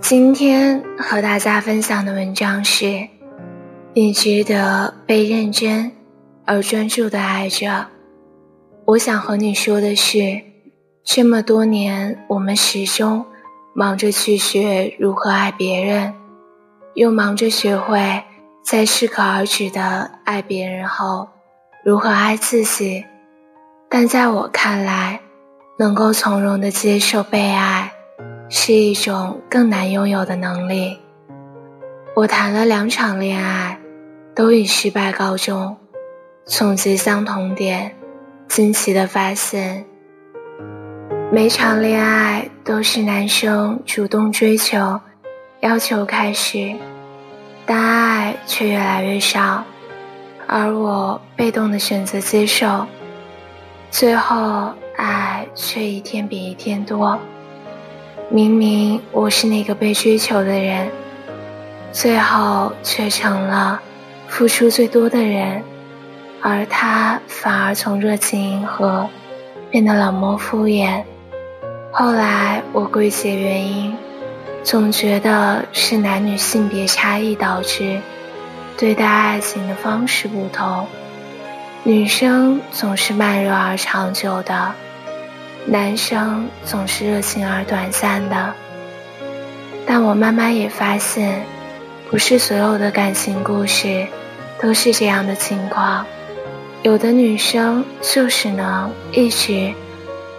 今天和大家分享的文章是：你值得被认真而专注的爱着。我想和你说的是，这么多年，我们始终忙着去学如何爱别人，又忙着学会在适可而止的爱别人后，如何爱自己。但在我看来，能够从容的接受被爱。是一种更难拥有的能力。我谈了两场恋爱，都以失败告终。总结相同点，惊奇的发现，每场恋爱都是男生主动追求、要求开始，但爱却越来越少，而我被动的选择接受，最后爱却一天比一天多。明明我是那个被追求的人，最后却成了付出最多的人，而他反而从热情迎合变得冷漠敷衍。后来我归结原因，总觉得是男女性别差异导致对待爱情的方式不同，女生总是慢热而长久的。男生总是热情而短暂的，但我慢慢也发现，不是所有的感情故事都是这样的情况。有的女生就是能一直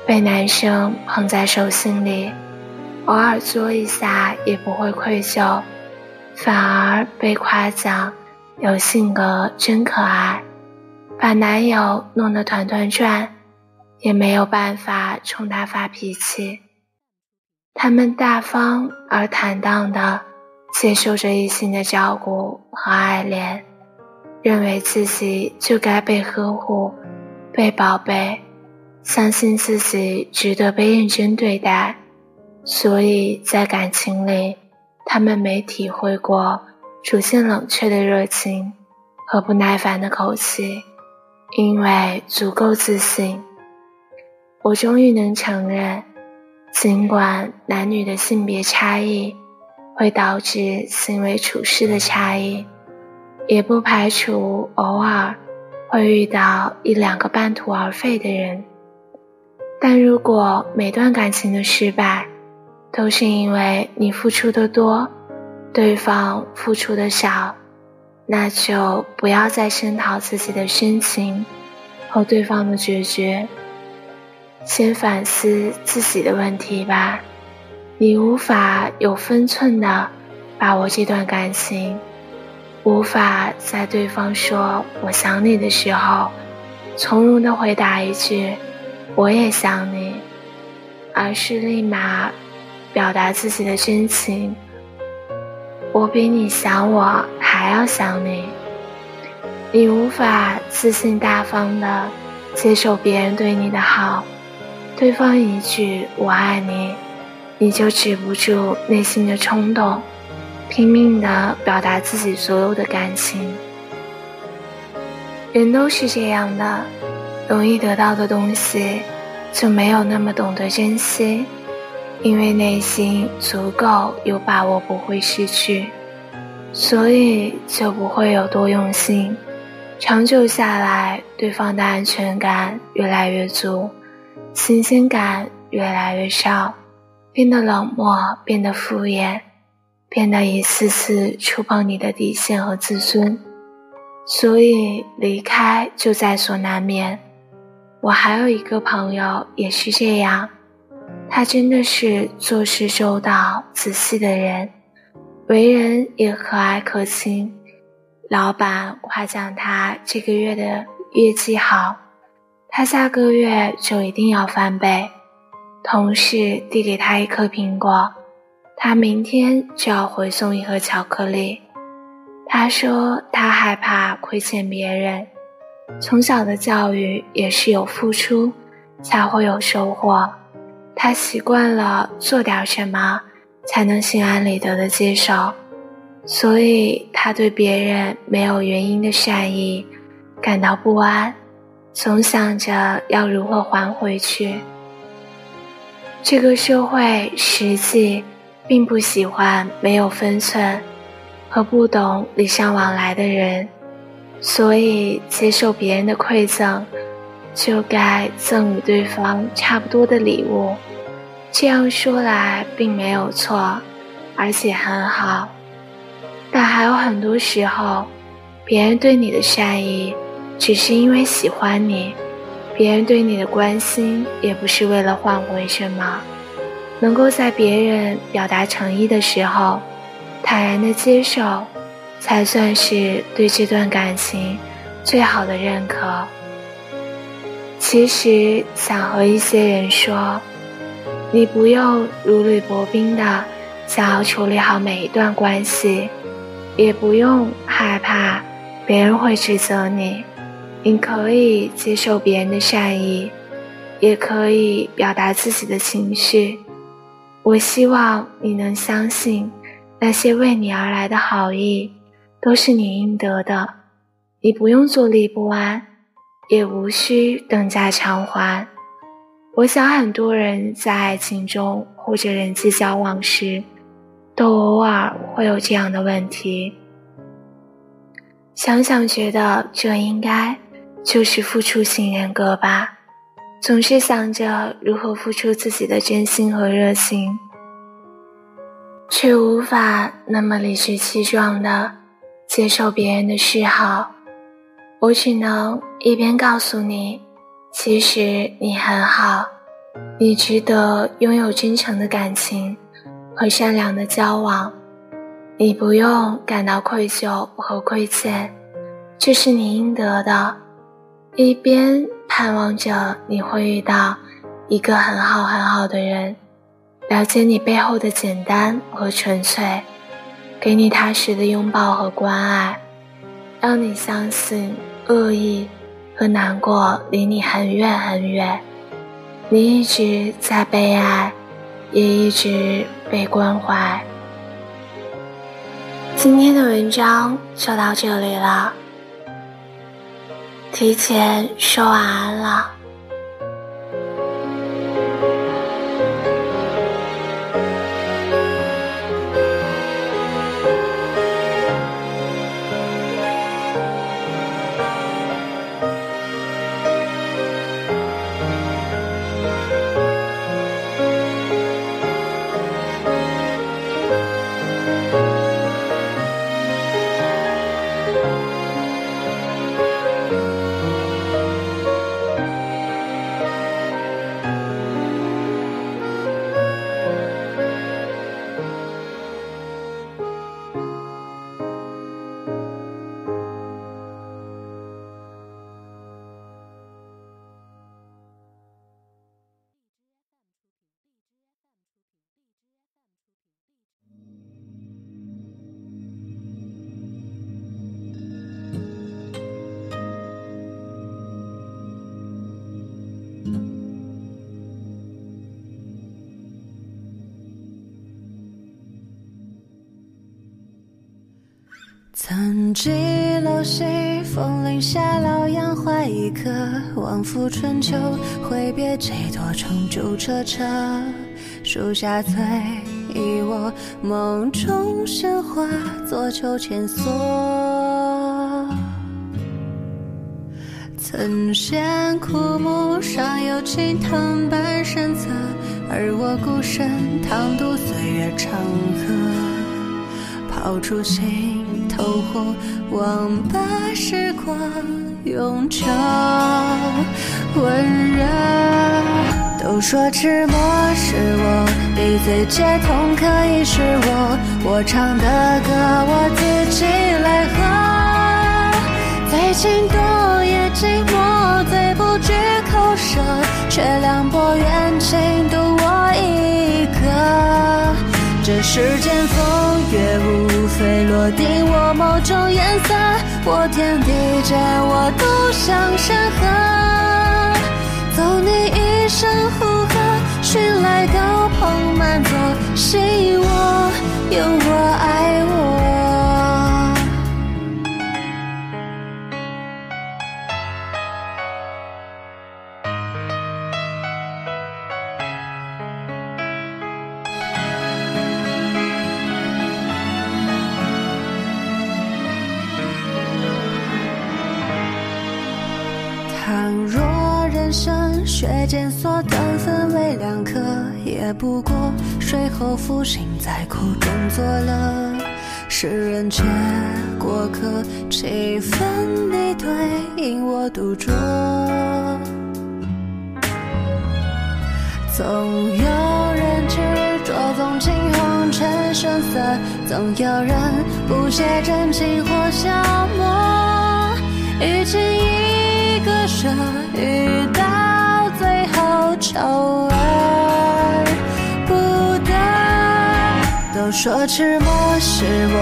被男生捧在手心里，偶尔作一下也不会愧疚，反而被夸奖有性格真可爱，把男友弄得团团转。也没有办法冲他发脾气。他们大方而坦荡地接受着异性的照顾和爱恋，认为自己就该被呵护、被宝贝，相信自己值得被认真对待。所以在感情里，他们没体会过逐渐冷却的热情和不耐烦的口气，因为足够自信。我终于能承认，尽管男女的性别差异会导致行为处事的差异，也不排除偶尔会遇到一两个半途而废的人。但如果每段感情的失败都是因为你付出的多，对方付出的少，那就不要再声讨自己的深情和对方的决绝。先反思自己的问题吧。你无法有分寸的把握这段感情，无法在对方说“我想你”的时候，从容的回答一句“我也想你”，而是立马表达自己的真情：“我比你想我还要想你。”你无法自信大方的接受别人对你的好。对方一句“我爱你”，你就止不住内心的冲动，拼命的表达自己所有的感情。人都是这样的，容易得到的东西，就没有那么懂得珍惜，因为内心足够有把握不会失去，所以就不会有多用心。长久下来，对方的安全感越来越足。新鲜感越来越少，变得冷漠，变得敷衍，变得一次次触碰你的底线和自尊，所以离开就在所难免。我还有一个朋友也是这样，他真的是做事周到、仔细的人，为人也和蔼可亲。老板夸奖他这个月的业绩好。他下个月就一定要翻倍。同事递给他一颗苹果，他明天就要回送一盒巧克力。他说他害怕亏欠别人，从小的教育也是有付出才会有收获。他习惯了做点什么才能心安理得的接受，所以他对别人没有原因的善意感到不安。总想着要如何还回去。这个社会实际并不喜欢没有分寸和不懂礼尚往来的人，所以接受别人的馈赠，就该赠与对方差不多的礼物。这样说来并没有错，而且很好。但还有很多时候，别人对你的善意，只是因为喜欢你。别人对你的关心也不是为了换回什么，能够在别人表达诚意的时候，坦然的接受，才算是对这段感情最好的认可。其实想和一些人说，你不用如履薄冰的想要处理好每一段关系，也不用害怕别人会指责你。你可以接受别人的善意，也可以表达自己的情绪。我希望你能相信，那些为你而来的好意，都是你应得的。你不用坐立不安，也无需等价偿还。我想，很多人在爱情中或者人际交往时，都偶尔会有这样的问题。想想，觉得这应该。就是付出型人格吧，总是想着如何付出自己的真心和热情，却无法那么理直气壮的接受别人的示好。我只能一边告诉你，其实你很好，你值得拥有真诚的感情和善良的交往，你不用感到愧疚和亏欠，这是你应得的。一边盼望着你会遇到一个很好很好的人，了解你背后的简单和纯粹，给你踏实的拥抱和关爱，让你相信恶意和难过离你很远很远，你一直在被爱，也一直被关怀。今天的文章就到这里了。提前说晚安了。曾记楼西风铃下，老杨怀一颗，望复春秋，挥别几多重旧车车，树下醉一卧，梦中鲜花作秋千索。曾见枯木上有青藤半身侧，而我孤身趟渡岁月长河，抛出心。透火，忘把时光永久温热。都说沉默是我，闭嘴解痛可以是我。我唱的歌，我自己来和。再情多也寂寞，最不惧口舌，却凉薄远情独我一个。这世间风锁定我某种颜色，我天地间我独享山河，走你一生呼喝，寻来高朋满座，信我，有我爱我。检所断分为两颗，也不过睡后复兴在苦中作乐。世人皆过客，七分你对，因我独酌。总有人执着纵情红尘声色，总有人不屑真情或消磨。与其一个舍，笑而不得。都说痴默是我，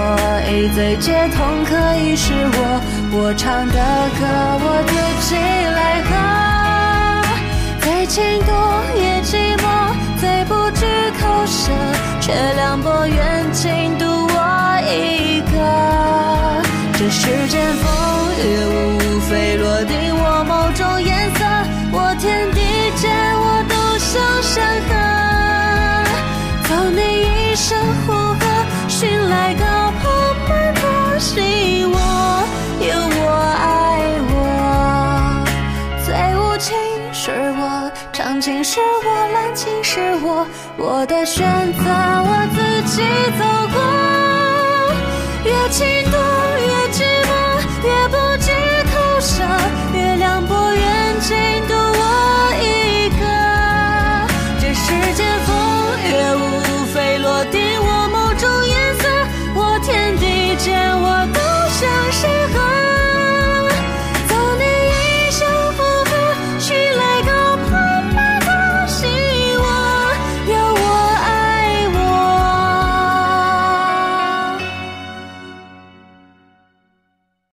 一醉解痛可以是我。我唱的歌，我自己来喝。再情多也寂寞，再不知口舌，却凉薄情是我，滥情是我，我的选择我自己走过，越情多越寂寞，越不。